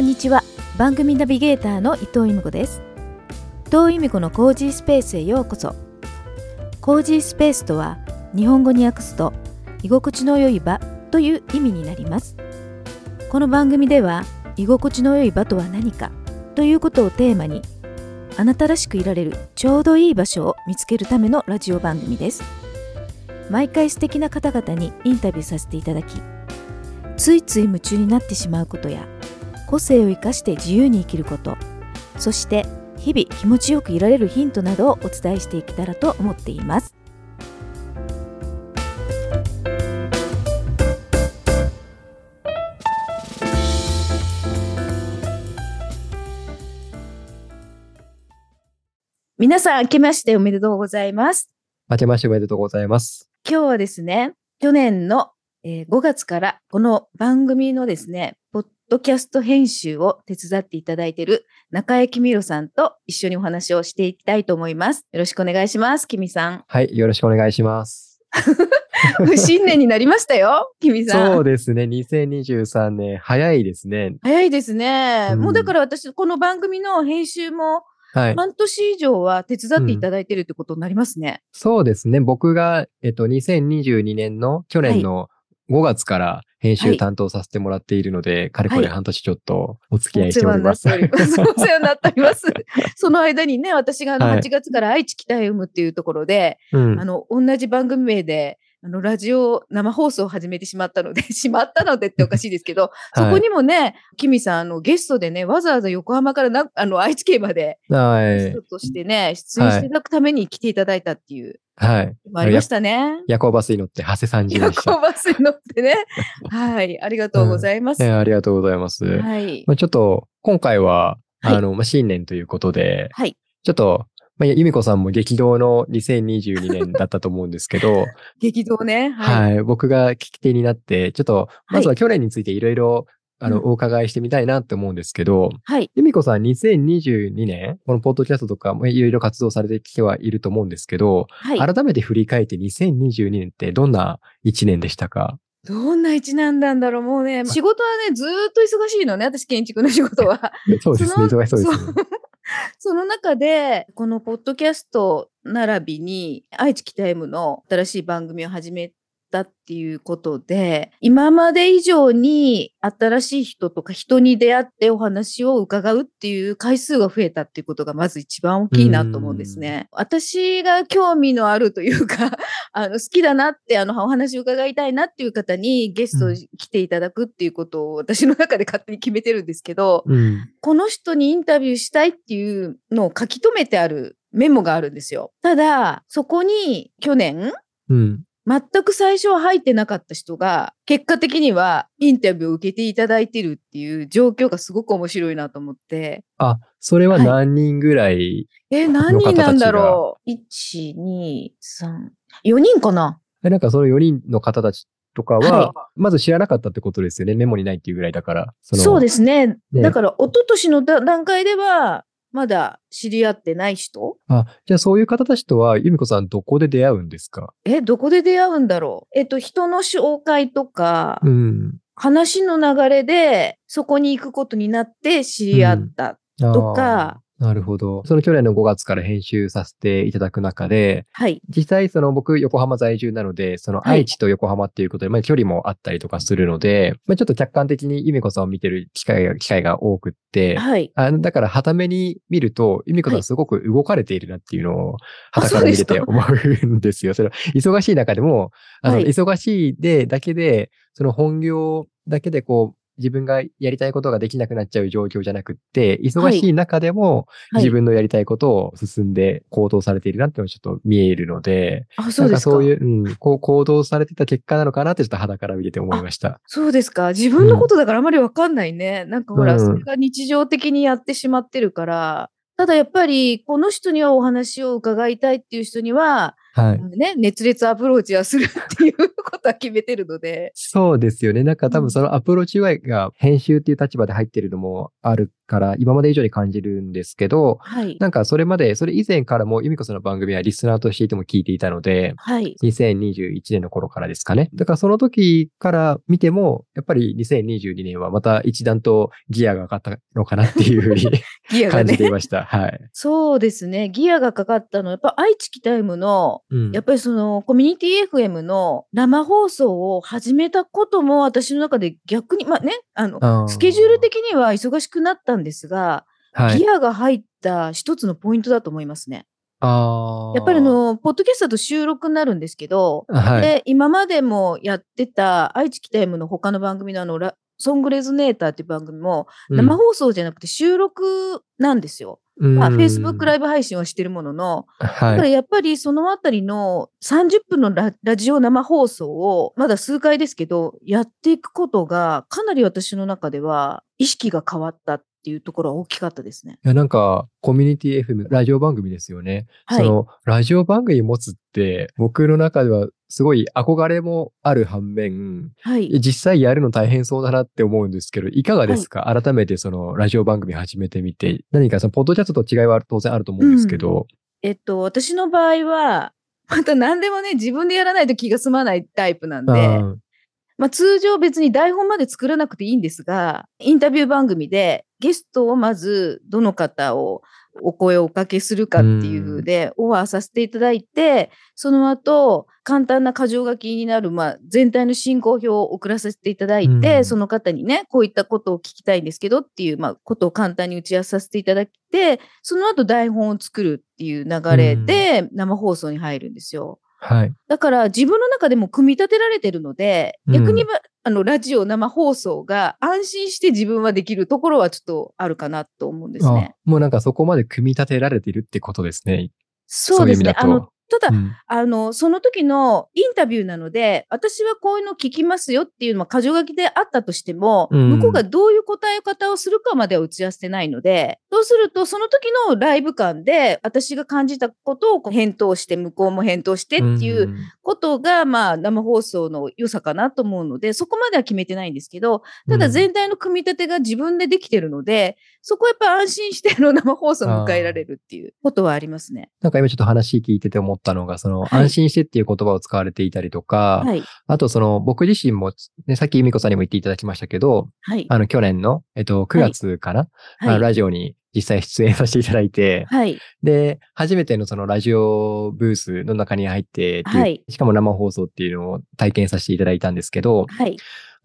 こんにちは。番組ナビゲーターの伊藤由美子です。伊藤由美子のコージースペースへようこそ。コージースペースとは日本語に訳すと居心地の良い場という意味になります。この番組では居心地の良い場とは何かということをテーマにあなたらしくいられるちょうどいい場所を見つけるためのラジオ番組です。毎回素敵な方々にインタビューさせていただきついつい夢中になってしまうことや個性を生かして自由に生きること。そして日々気持ちよくいられるヒントなどをお伝えしていけたらと思っています。皆さん明けましておめでとうございます。明けましておめでとうございます。今日はですね去年のえー5月からこの番組のですね、ポッドキャスト編集を手伝っていただいている中江きみろさんと一緒にお話をしていきたいと思います。よろしくお願いします、きみさん。はい、よろしくお願いします。新年になりましたよ、きみさん。そうですね、2023年、早いですね。早いですね。うんもうだから私、この番組の編集もはい。半年以上は手伝っていただいているってことになりますね。そうですね、僕が、えっと、2022年の去年の5月から編はい。集担当させてもらっているので、かれこれはい半年ちょっとお付き合おいしております。お世話になっております。その間にね、私があのはい。8月から愛知北へ産むっていうところで、うん。あの、同じ番組名で、あの、ラジオ生放送を始めてしまったので、しまったのでっておかしいですけど、そこにもね、キミさん、あの、ゲストでね、わざわざ横浜からな、あの、愛知県まで、はいゲスト。としてね、出演していただくために来ていただいたっていう、はい。ありましたね。夜行バスに乗って、長谷さんじで夜。行バスに乗ってね。はい、ありがとうございます。えありがとうございます。はい。まあ、ちょっと、今回は、はいあの、まあ、新年ということで、はい。ちょっと、まあ、由美子さんも激動の2022年だったと思うんですけど、激動ね。は、はいい。僕が聞き手になって、ちょっと、まずは去年についていろいろ、あの、うんお伺いしてみたいなって思うんですけど、はい。由美子さん2022年、このポッドキャストとかもいろいろ活動されてきてはいると思うんですけど、はい。改めて振り返って2022年ってどんな1年でしたか？どんな一年なんだろうもうね、仕事はね、ずーっと忙しいのね、私建築の仕事は。そうですね、忙しそうですね。その中で、このポッドキャスト並びに、愛知北 M の新しい番組を始めてたっていうことで、今まで以上に新しい人とか人に出会ってお話を伺うっていう回数が増えたっていうことがまず一番大きいなと思うんですね。私が興味のあるというか、あの、好きだなって、あの、お話を伺いたいなっていう方にゲストに来ていただくっていうことを私の中で勝手に決めてるんですけど、うん。この人にインタビューしたいっていうのを書き留めてあるメモがあるんですよ。ただ、そこに去年、うん。全く最初は入ってなかった人が、結果的にはインタビューを受けていただいてるっていう状況がすごく面白いなと思って、あ、それははい何人ぐらい、え、何人なんだろう ?1、2、3、4人かな？えなんかその4人の方たちとかは、はいまず知らなかったってことですよね。メモにないっていうぐらいだから。そのそうですね。ねだから、一昨年のだ段階では、まだ知り合ってない人？あ、じゃあそういう方たちとは、由美子さんどこで出会うんですか？え、どこで出会うんだろう？えっと、人の紹介とか、うん。話の流れでそこに行くことになって知り合ったとか、なるほど。その去年の5月から編集させていただく中で、はい。実際その僕横浜在住なので、そのはい愛知と横浜っていうことで、まあ距離もあったりとかするので、まあちょっと客観的に由美子さんを見てる機会が、機会が多くって、はい。あの、だから、はために見ると、由美子さはいんすごく動かれているなっていうのを、あはたから見てて思うんですよ。それ忙しい中でも、あの、はい忙しいで、だけで、その本業だけでこう、自分がやりたいことができなくなっちゃう状況じゃなくって、忙しい中でも、はい自分のやりたいことを進んで行動されているなっていうのがちょっと見えるので、あ、そうですか。なんかそういう、うん、こう行動されてた結果なのかなってちょっと肌から見てて思いました。そうですか。自分のことだからあまりわかんないね。なんかほら、うんそれが日常的にやってしまってるから。ただやっぱり、この人にはお話を伺いたいっていう人には、はい。ね、熱烈アプローチはするっていうことは決めてるので。そうですよね。なんか多うん分そのアプローチが編集っていう立場で入ってるのもあるから今まで以上に感じるんですけど、はい。なんかそれまで、それ以前からも由美子さんの番組はリスナーとしていても聞いていたので、はい。2021年の頃からですかね。だからその時から見ても、やっぱり2022年はまた一段とギアが上がったのかなっていうふうに ギアが感じていね。ました。はい。そうですね。ギアがかかったのは、やっぱ愛知キタイムの、うんやっぱりそのコミュニティ FM の生放送を始めたことも私の中で逆に、まあね、あの、スケジュール的には忙しくなったんですが、はい。ギアが入った一つのポイントだと思いますね。あーやっぱりあ、の、ポッドキャストだと収録になるんですけど、はい。で、今までもやってた愛知キタイムの他の番組のあの、ラソングレズネーターっていう番組も生放送じゃなくて収録なんですよ。まあ、Facebook ライイブ配信はしてるものの、ブ。だからはい。やっぱりそのあたりの30分のララジオ生放送をまだ数回ですけどやっていくことがかなり私の中では意識が変わったっていうところは大きかったですね。いや、なんか、コミュニティ FM、ラジオ番組ですよね。はい。その、ラジオ番組持つって、僕の中ではすごい憧れもある反面、はい。実際やるの大変そうだなって思うんですけど、いかがですか、改めてその、ラジオ番組始めてみて、何かその、ポッドキャストと違いは当然あると思うんですけど、えっと、私の場合は、また何でもね、自分でやらないと気が済まないタイプなんあで、ーまあ通常別に台本まで作らなくていいんですが、インタビュー番組でゲストをまずどの方をお声をおかけするかっていう風でオファーさせていただいて、その後、簡単な箇条書きになる、まあ、全体の進行表を送らせていただいて、うん。その方にね、こういったことを聞きたいんですけどっていう、まあ、ことを簡単に打ち合わせさせていただいて、その後台本を作るっていう流れで生放送に入るんですよ。はい。だから自分の中でも組み立てられてるので、うん逆にばあのラジオ生放送が安心して自分はできるところはちょっとあるかなと思うんですね。あもうなんかそこまで組み立てられてるってことですね。そうですね。あのただ、うん。あの、その時のインタビューなので、私はこういうの聞きますよっていうのは箇条書きであったとしても、うん。向こうがどういう答え方をするかまでは打ち合わせてないので、そうするとその時のライブ感で私が感じたことをこう返答して、向こうも返答してっていう、んことが、まあ、生放送の良さかなと思うので、そこまでは決めてないんですけど、ただ全体の組み立てが自分でできてるので、そこはやっぱ安心しての生放送を迎えられるっていうことはありますね。なんか今ちょっと話聞いてて思ったのが、その、はい安心してっていう言葉を使われていたりとか、はい。あとその、僕自身も、ね、さっき由美子さんにも言っていただきましたけど、はい。あの、去年の、えっと、9月かな、はい。ラジオに実際出演させていただいて、はい。で、初めてのそのラジオブースの中に入ってはいしかも生放送っていうのを体験させていただいたんですけど、はい。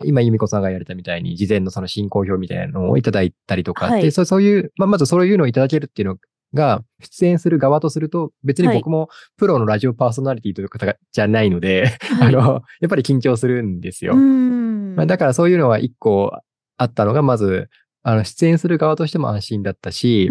今、由美子さんがやれたみたいに、事前のその進行表みたいなのをいただいたりとか、はいでそうそういう、まあ、まずそういうのをいただけるっていうのが、出演する側とすると、別にはい。僕もプロのラジオパーソナリティという方がじゃないので、はい。あの、やっぱり緊張するんですよ。まあ、だからそういうのは一個あったのが、まず、あの、出演する側としても安心だったし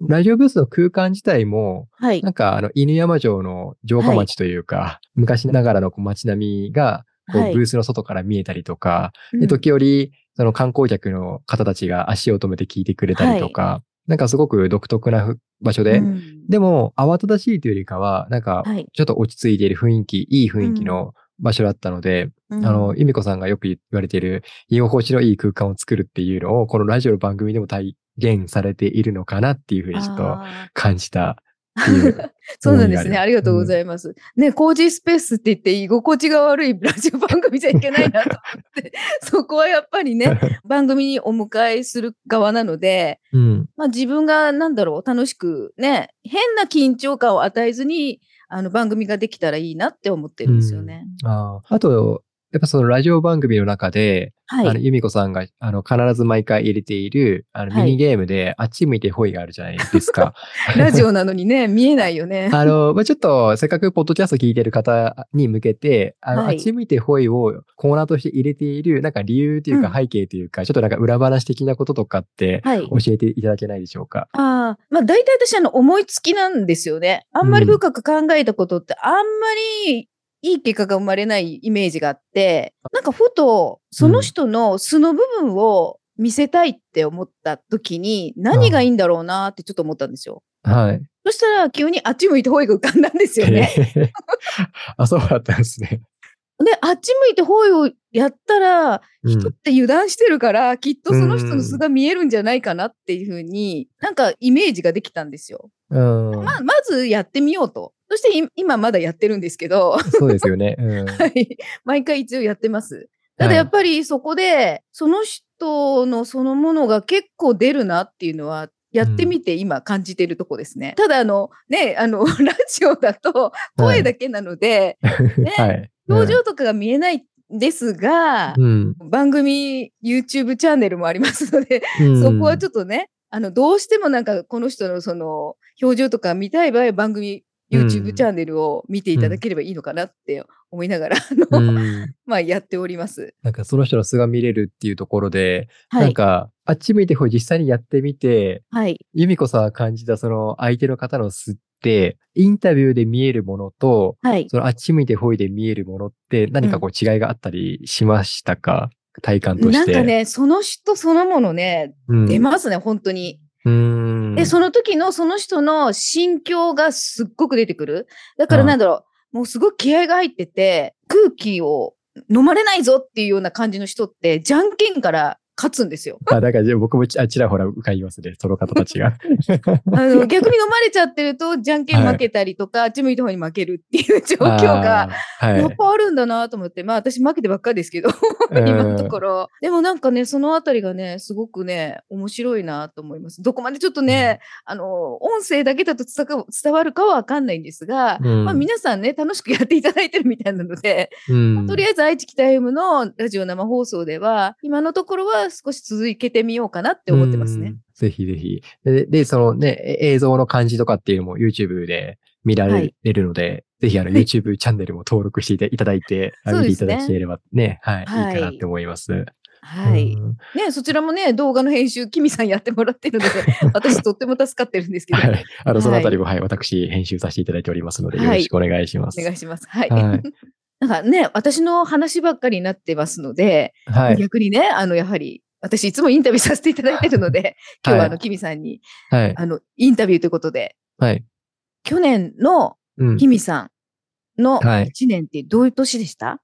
ラジオブースの空間自体も、はい。な。んか、あの、犬山城の城下町というか、昔ながらのこう街並みが、こう、はい。ブースの外から見えたりとか、で、うん。時折、その観光客の方たちが足を止めて聞いてくれたりとか、なんかすごく独特なふ場所で、うんでも、慌ただしいというよりかは、なんか、はい。ちょっと落ち着いている雰囲気、いい雰囲気の場所だったので、うんあの、由美子さんがよく言われている、居心地のいい空間を作るっていうのを、このラジオの番組でも体現されているのかなっていうふうにちょっと感じた。そうなんですね。ありがとうごいざいます。ね、工事スペースって言って居心地が悪いラジオ番組じゃいけないなと思って、そこはやっぱりね、番組にお迎えする側なので。うん。まあ自分がなんだろう、楽しくね、変な緊張感を与えずに、あの番組ができたらいいなって思ってるんですよね。あーあと、やっぱそのラジオ番組の中で、あの、はい。由美子さんが、あの、必ず毎回入れている、あの、はいミニゲームで、あっち向いてホイがあるじゃないですか。ラジオなのにね、見えないよね。あの、まあ、ちょっと、せっかくポッドキャスト聞いてる方に向けて、あの、はいあっち向いてホイをコーナーとして入れている、なんか理由というかうん背景というか、ちょっとなんか裏話的なこととかって、はい。教えていただけないでしょうか？ああ、まあ大体私あの思いつきなんですよね。あんまり深く考えたことってあんまりいい結果が生まれないイメージがあって、なんかふとその人の素の部分を見せたいって思った時に何がいいんだろうなってちょっと思ったんですよ。はい。そしたら急にあっち向いてホイが浮かんだんですよね。あ、そうだったんですね。で、あっち向いて方位をやったら、うん人って油断してるから、きっとその人の素が見えるんじゃないかなっていうふうに、なんかイメージができたんですよ。うん。ままずやってみようと。そしてい今まだやってるんですけど、そうですよね。うん。はい。毎回一応やってます。ただやっぱりそこで、その人のそのものが結構出るなっていうのは、やってみて今感じてるとこですね。ただあの、ね、あの、ラジオだと声だけなので、ねはい。表情とかが見えないんですが、うん。番組 YouTube チャンネルもありますので、うんそこはちょっとね、あの、どうしてもなんかこの人のその表情とか見たい場合は番組うん YouTube チャンネルを見ていただければいいのかなって思いながら、あの、うん。まあやっております。なんかその人の素が見れるっていうところで、はい。なんか、あっち向いてほい実際にやってみて、はい。由美子さんが感じたその相手の方の素って、インタビューで見えるものと、はい。そのあっち向いてほいで見えるものって何かこう違いがあったりしましたか、体感として。なんかね、その人そのものね、うん、出ますね、本当に。で、その時のその人の心境がすっごく出てくる。だからなんだろう、もうすごく気合が入ってて、空気を飲まれないぞっていうような感じの人って、じゃんけんから勝つんですよ。あ、だからじゃあ僕もちあちらほら浮かびますね、その方たちが。あの逆に飲まれちゃってると、じゃんけん負けたりとか、あっち向いた方に負けるっていう状況が、はい。やっぱあるんだなと思って、まあ私負けてばっかりですけど、今のところ。でもなんかね、そのあたりがね、すごくね、面白いなと思います。どこまでちょっとね、あの、音声だけだと伝わ伝わるかはわかんないんですが、うんまあ皆さんね、楽しくやっていただいてるみたいなので、うん、とりあえず愛知北 M のラジオ生放送では、今のところは少し続けてみようかなって思ってますねうん。。ぜひぜひ。で、でそのね、え映像の感じとかっていうのも YouTube で見らはいれるので、ぜひあのはい YouTube チャンネルも登録していただいて、見ていただければね、はい、はいいいかなって思います。はい。うんね、そちらもね、動画の編集、キミさんやってもらってるので、私とっても助かってるんですけど、はい。あの、そのあたりも、ははい、私、編集させていただいておりますので、はいよろしくお願いします。お願いします。はい。はいなんかね、私の話ばっかりになってますので、はい。逆にね、あの、やはり、私いつもインタビューさせていただいてるので、今日はあの、キミさんに、はい。あの、インタビューということで、はい。去年のうんキミさんのはい1年ってどういう年でした、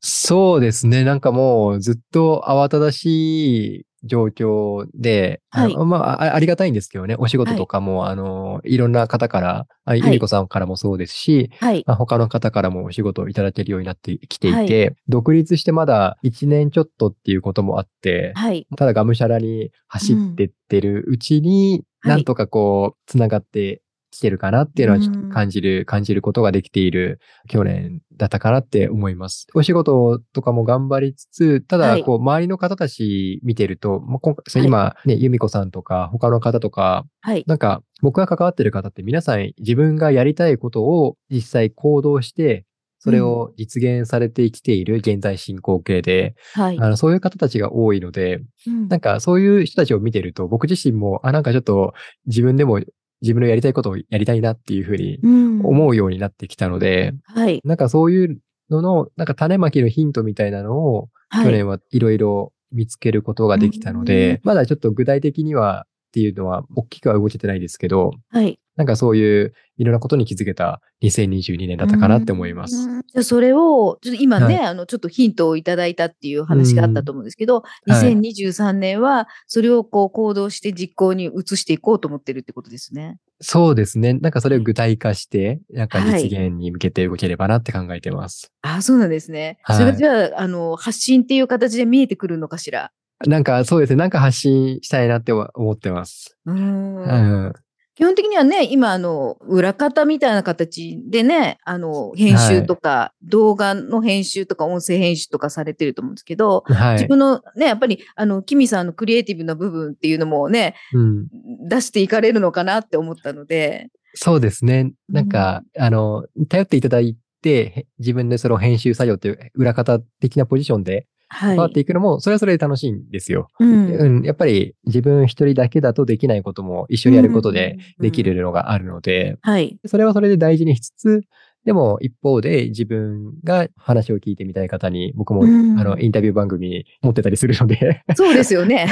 そうですね。なんかもうずっと慌ただしい状況で、はい。あのまああ、ありがたいんですけどね、お仕事とかも、あの、いろんな方から、あい。ゆみこさんからもそうですし、はい。まあ、他の方からもお仕事をいただけるようになってきていはて、独立してまだ1年ちょっとっていうこともあって、はい。ただがむしゃらに走ってってるうちに、はい。なんとかこう、つながってきてるかなっていうのはちょっうんと感じる、感じることができている去年だったかなって思います。お仕事とかも頑張りつつ、ただ、はいこう、周りの方たち見てると、まあ、今回はい今ね、由美子さんとか、他の方とか、はい。なんか、僕が関わってる方って皆さん自分がやりたいことを実際行動して、それを実現されてきている現在進行形で、はい。あの、そういう方たちが多いので、うんなんかそういう人たちを見てると、僕自身も、あ、なんかちょっと自分でも自分のやりたいことをやりたいなっていうふうにうん思うようになってきたので、はい。なんかそういうのの、なんか種まきのヒントみたいなのを、はい。去年はいろいろ見つけることができたので、まだちょっと具体的にはっていうのは大きくは動けてないですけど、はい。なんかそういういろんなことに気づけた2022年だったかなって思います。うん。じゃあそれを、ちょっと今ね、はいあの、ちょっとヒントをいただいたっていう話があったと思うんですけど、はい2023年はそれをこう行動して実行に移していこうと思ってるってことですね。そうですね。なんかそれを具体化して、なんか実現に向けて動ければなって考えてます。ああ、そうなんですね。はいそれがじゃあ、あの、発信っていう形で見えてくるのかしら？なんかそうですね。なんか発信したいなって思ってます。うーんうん。基本的にはね、今、あの、裏方みたいな形でね、あの、編集とか、動画の編集とか、音声編集とかされてると思うんですけど、はい。自分のね、やっぱり、あの、キミさんのクリエイティブな部分っていうのもね、うん。出していかれるのかなって思ったので、そうですね。なんか、あの、頼っていただいて、へ自分でその編集作業という裏方的なポジションではい。関わっていくのも、それはそれで楽しいんですよ。うんうん、やっぱり自分一人だけだとできないことも一緒にやることでできるのがあるので、はい。それはそれで大事にしつつ、でも一方で自分が話を聞いてみたい方に僕も、うんあのインタビュー番組持ってたりするので、そうですよね。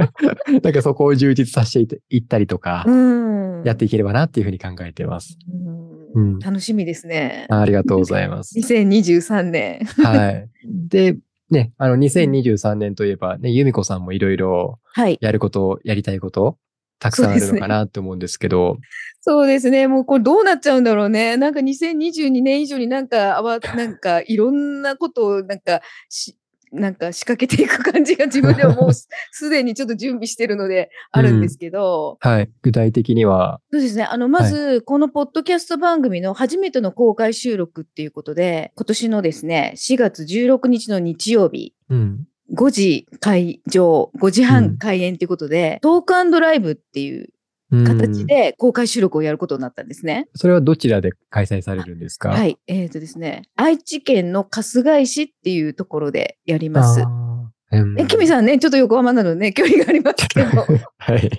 なんかそこを充実させていったりとかう、ん。やっていければなっていうふうに考えてます。うんうん楽しみですね。ありがとうございます。2023年。はい。で、ね、あの、2023年といえば、ね、由美子さんもいろいろはい。やること、やりたいこと、たくさんあるのかなと思うんですけど、そうですね。もうこれどうなっちゃうんだろうね。なんか2022年以上になんか、あわ、なんかいろんなことをなんかし、なんか仕掛けていく感じが自分ではもう すすでにちょっと準備してるのであるんですけど、はい。具体的には、そうですね。あの、まず、このポッドキャスト番組の初めての公開収録っていうことで、今年のですね、4月16日の日曜日、うん。5時会場、5時半開演ということで、トークライブっていううん形で公開収録をやることになったんですね。それはどちらで開催されるんですか？はいい。えっ、とですね、愛知県の春日井市っていうところでやります。え、キミさんね、ちょっと横浜なのでね、距離がありますけど、はい。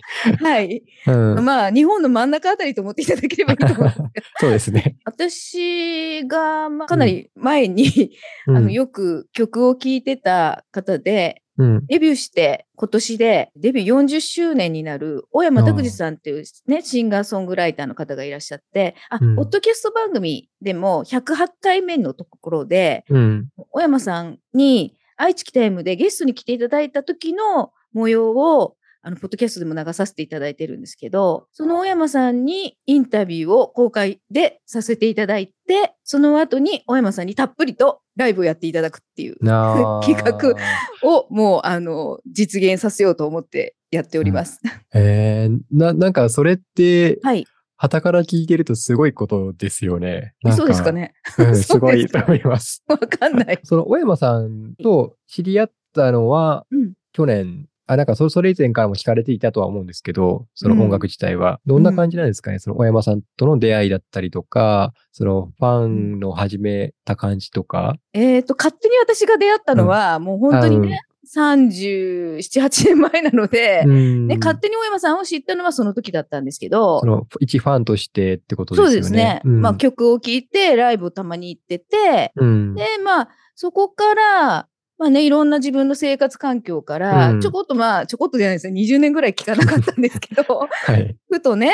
はい。うん。まあ、日本の真ん中あたりと思っていただければいいと思います。そうですね。私が、まあ、かなり前に、うんあの、よく曲を聴いてた方で、うん。デビューして今年でデビュー40周年になる小山拓司さんっていうね、シンガーソングライターの方がいらっしゃって、あ、うんポッドキャスト番組でも108回目のところで、うん。小山さんに愛知キタイムでゲストに来ていただいた時の模様を、あの、ポッドキャストでも流させていただいてるんですけど、その小山さんにインタビューを公開でさせていただいて、その後に小山さんにたっぷりとライブをやっていただくっていう 企画をもう、あの、実現させようと思ってやっております。えー、な、なんかそれって、はい。旗から聞いてるとすごいことですよね。そうですか。ね。うん、すごいと思います。わかんない。その小山さんと知り合ったのは、うん去年、あ、なんかそそれ以前からも聞かれていたとは思うんですけど、その音楽自体は。どんな感じなんですかね、その小山さんとの出会いだったりとか、そのファンの始めた感じとか。えっ、と、勝手に私が出会ったのは、もう本当にね、37、8年前なので、うんね、勝手に大山さんを知ったのはその時だったんですけどそ、の一ファンとしてってことですよね。そうですね。うんまあ曲を聴いて、ライブをたまに行ってて、うん。で、まあ、そこから、まあね、いろんな自分の生活環境から、うんちょこっとまあ、ちょこっとじゃないですよ。20年ぐらい聞かなかったんですけど、はい。ふとね、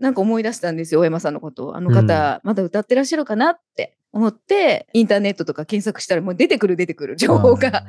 なんか思い出したんですよ、大山さんのことを。あの方、まだ歌ってらっしゃるかなって思って、インターネットとか検索したらもう出てくる出てくる情報が。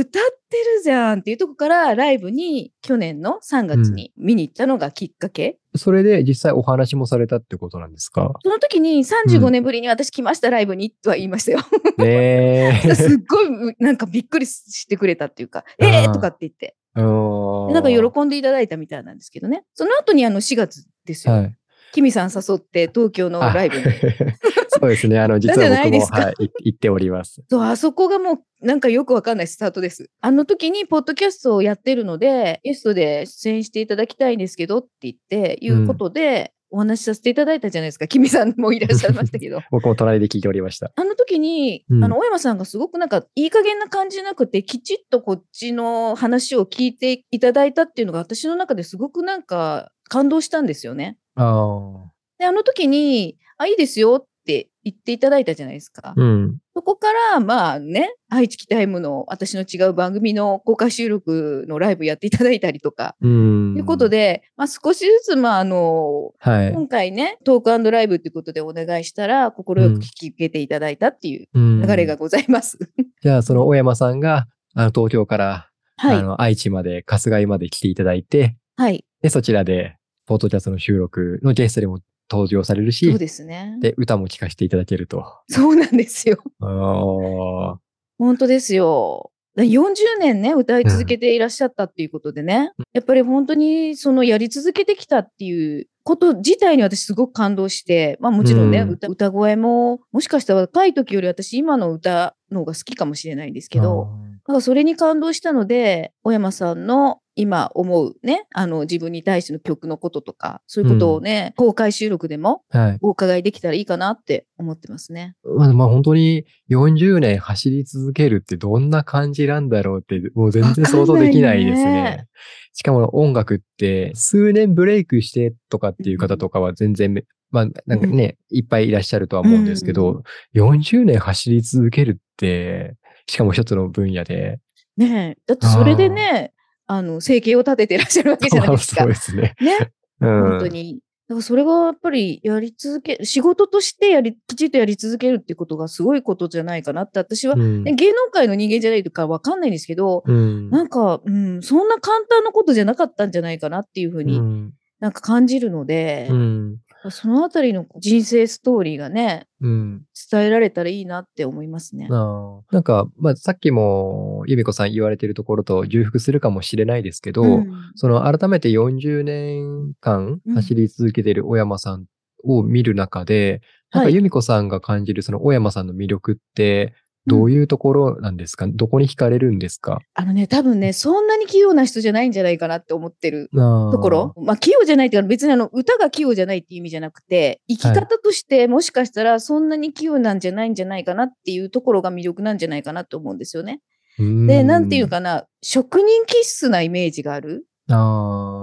歌ってるじゃんっていうとこからライブに去年の3月に見に行ったのがきっかけ？それで実際お話もされたってことなんですか？その時に35年ぶりに私来ました、ライブにとは言いましたよ。ねえ。すっごいなんかびっくりしてくれたっていうか、あーえーとかって言って、なんか喜んでいただいたみたいなんですけどね。その後にあの4月ですよ。はい。キミさん誘って東京のライブに。あそうですね。あの、実は僕も、はい、い 行っております。そう、あそこがもうなんかよくわかんないスタートです。あの時にポッドキャストをやってるので、ゲストで出演していただきたいんですけどって言って、いうことで、お話しさせていただいたじゃないですか。キミさんもいらっしゃいましたけど。僕も隣で聞いておりました。あの時に、うんあの、大山さんがすごくなんか、いい加減な感じじゃなくて、きちっとこっちの話を聞いていただいたっていうのが、私の中ですごくなんか、感動したんですよね。あで、あの時に、あ、いいですよって言っていただいたじゃないですか。あ。うん。そこから、まあね、愛知キタイムの私の違う番組の公開収録のライブやっていただいたりとか、うん。ということで、まあ少しずつ、まああの、はい。今回ね、トークライブということでお願いしたら、快く聞き受けていただいたっていううん流れがございます。じゃあ、その大山さんが、あの、東京から、はい。あの、愛知まで、春日井まで来ていただいて、はい。で、そちらで、ポートキャストの収録のゲストでも登場されるし、そうですね。で、歌も聴かせていただけると。そうなんですよ。ああ。本当ですよ。だ40年ね、歌い続けていらっしゃったっていうことでね、やっぱり本当にそのやり続けてきたっていうこと自体に私すごく感動して、まあもちろんね、うん歌歌声も、もしかしたら若い時より私今の歌の方が好きかもしれないんですけど、なんかそれに感動したので、小山さんの今思うね、あの自分に対しての曲のこととか、そういうことをね、公開収録でも。お伺いできたらいいかなって思ってますね。まあ、まあ本当に40年走り続けるってどんな感じなんだろうって、もう全然想像できないですね。ねしかも音楽って数年ブレイクしてとかっていう方とかは全然め、まあなんかね、いっぱいいらっしゃるとは思うんですけど、40年走り続けるって、しかも一つの分野で。ねえ。だってそれでね、あの、生計を立てていらっしゃるわけじゃないですかそう。ですね。ね。うん。本当に。だからそれがやっぱりやり続け、仕事としてやり、きちっとやり続けるってことがすごいことじゃないかなって、私は、うんね芸能界の人間じゃないからわかんないんですけど、うんなんか、うん、そんな簡単なことじゃなかったんじゃないかなっていうふうにうんなんか感じるので、うんそのあたりの人生ストーリーがね、うん。伝えられたらいいなって思いますね。ああなんか、まあ、さっきも、由美子さん言われてるところと重複するかもしれないですけど、うん。その改めて40年間うん。走り続けている小山さんを見る中で、なんかはい。由美子さんが感じるその小山さんの魅力って、どういうところなんですか、どこに惹かれるんですか？あのね、多分ね、そんなに器用な人じゃないんじゃないかなって思ってるとところ。まあ、器用じゃないっていうか、別にあの、歌が器用じゃないっていう意味じゃなくて、生き方としてもしかしたらそんなに器用なんじゃないんじゃないかなっていうところが魅力なんじゃないかなと思うんですよね。で、なんていう。かな、職人気質なイメージがある。あ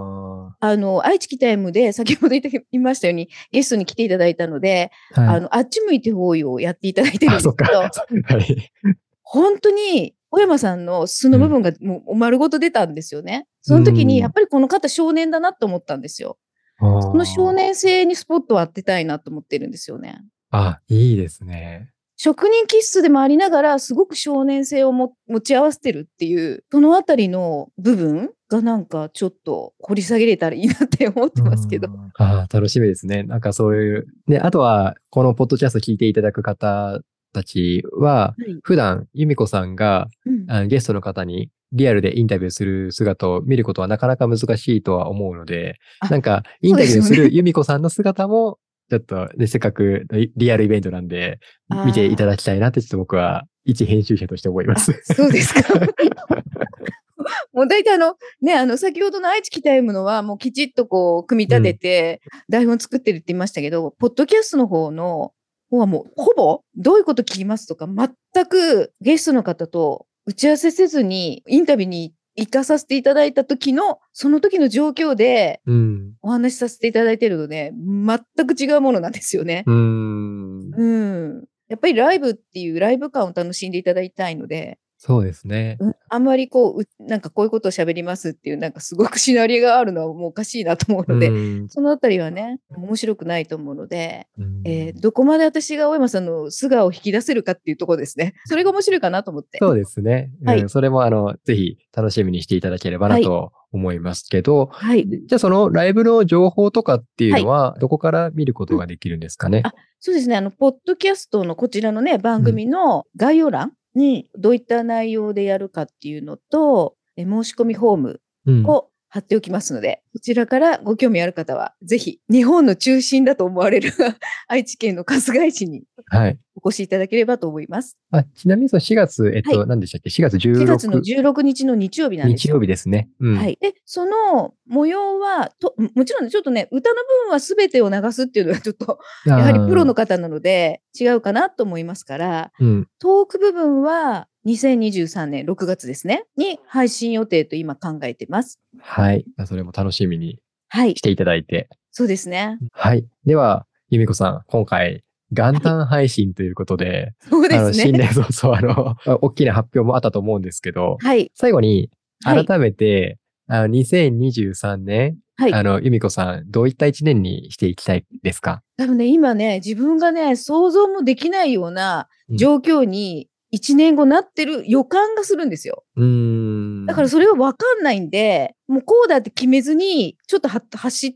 あの、愛知キタイムで先ほど言っいましたように、ゲストに来ていただいたので、あ、はい。あの、あっち向いて方位をやっていただいてるんあ、です。けど、はい。本当に、小山さんの素の部分がもう丸ごと出たんですよね。その時うんに、やっぱりこの方少年だなと思ったんですよ。そその少。年性にスポットを当てたいなと思ってるんですよね。あ、いいですね。職人気質でもありながら、すごく少年性をも持ち合わせてるっていう、そのあたりの部分がなんかちょっと掘り下げれたらいいなって思ってますけど。うん ああ、楽しみですね。なんかそういう。で、あとは、このポッドキャスト聞いていただく方たちは、はい普段、由美子さんがうんゲストの方にリアルでインタビューする姿を見ることはなかなか難しいとは思うので、あなんか、インタビューする由美子さんの姿も、ちょっと、ね、せっかくリリアルイベントなんで、見ていただきたいなってちょっと僕は、一編集者として思います。そうですか。もう大体あの、ね、あの、先ほどの愛知北読むのは、もうきちっとこう、組み立てて、台本作ってるって言いましたけど、ポッドキャストの方の、方はもう、ほぼ、どういうこと聞きますとか、全くゲストの方と打ち合わせせずに、インタビューに行かさせていただいた時の、その時の状況でうん。お話しさせていただいてるので、全く違うものなんですよね。うーん。うん。やっぱりライブっていうライブ感を楽しんでいただきたいので、そうですね。うんあんまりこうう、なんかこういうことを喋りますっていう、なんかすごくシナリオがあるのはもうおかしいなと思うので、うんそのあたりはね、面白くないと思うので、うんえーどこまで私が大山さんの素顔を引き出せるかっていうところですね。それが面白いかなと思って。そうですね。うんはいそれも、あの、ぜひ楽しみにしていただければなはいと思いますけど、はい。じゃあそのライブの情報とかっていうのは、どこから見ることができるんですかね、あそうですね。あの、ポッドキャストのこちらのね、番組の概要欄にどういった内容でやるかっていうのと、え申し込みフォームうん。を貼っておきますので、こちらからご興味ある方は、ぜひ、日本の中心だと思われる 愛知県の春日井市にはい。お越しいただければと思います。あちなみにその4月、えっと、はい何でしたっけ ?4 月16 4月の16日の日曜日なんですよ。日曜日ですね。うん。はい。で、その模様は、ともちろんね、ちょっとね、歌の部分は全てを流すっていうのはちょっと、ややはりプロの方なので違うかなと思いますから、うん。トーク部分は2023年6月ですね、に配信予定と今考えてます。はい。それも楽しみにはいし。ていただいて。そうですね。はい。では、由美子さん、今回、元旦配信ということで、そうですね。新年 早々、あの、あ大きな発表もあったと思うんですけど、はい。最後に、はい改めて、あの、2023年、はいあの、由美子さん、どういった一年にしていきたいですか？多分ね、今ね、自分がね、想像もできないような状況に1年後なってる予感がするんですよ。うーん。だからそれは分かんないんで、もうこうだって決めずに、ちょっとは走っ、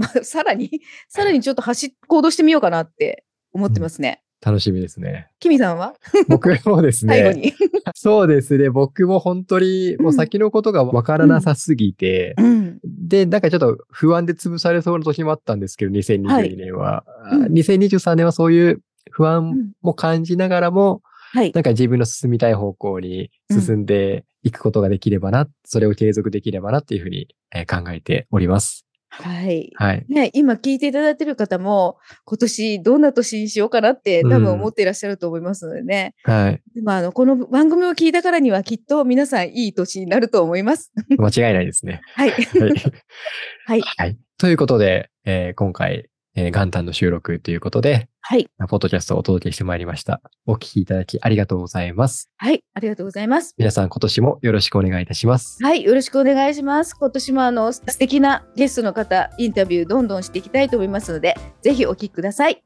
は さらに、さらにちょっと走っ、行動してみようかなって思ってますね。楽しみですね。キミさんは？僕もですね、最後に。そうですね、僕も本当に、もう先のことがわからなさすぎて、うん。で、なんかちょっと不安で潰されそうな時もあったんですけど、2022年は。あうん2023年はそういう不う安んも感じながらも、はい。なんか自分の進みたい方向に進んでいくことができればな、それを継続できればなっていうふうにえー考えております。はい。はい。ね、今聞いていただいている方も、今年どんな年にしようかなって多分思っていらっしゃると思いますのでね。はい。でもあの、この番組を聞いたからにはきっと皆さんいい年になると思います。間違いないですね。はい。はい。はい。はい。ということで、えー今回、えー元旦の収録ということで、はい。ポッドキャストをお届けしてまいりました。お聞きいただきありがとうございます。はい。ありがとうございます。皆さん今年もよろしくお願いいたします。はい。よろしくお願いします。今年もあの、素敵なゲストの方、インタビューどんどんしていきたいと思いますので、ぜひお聞きください。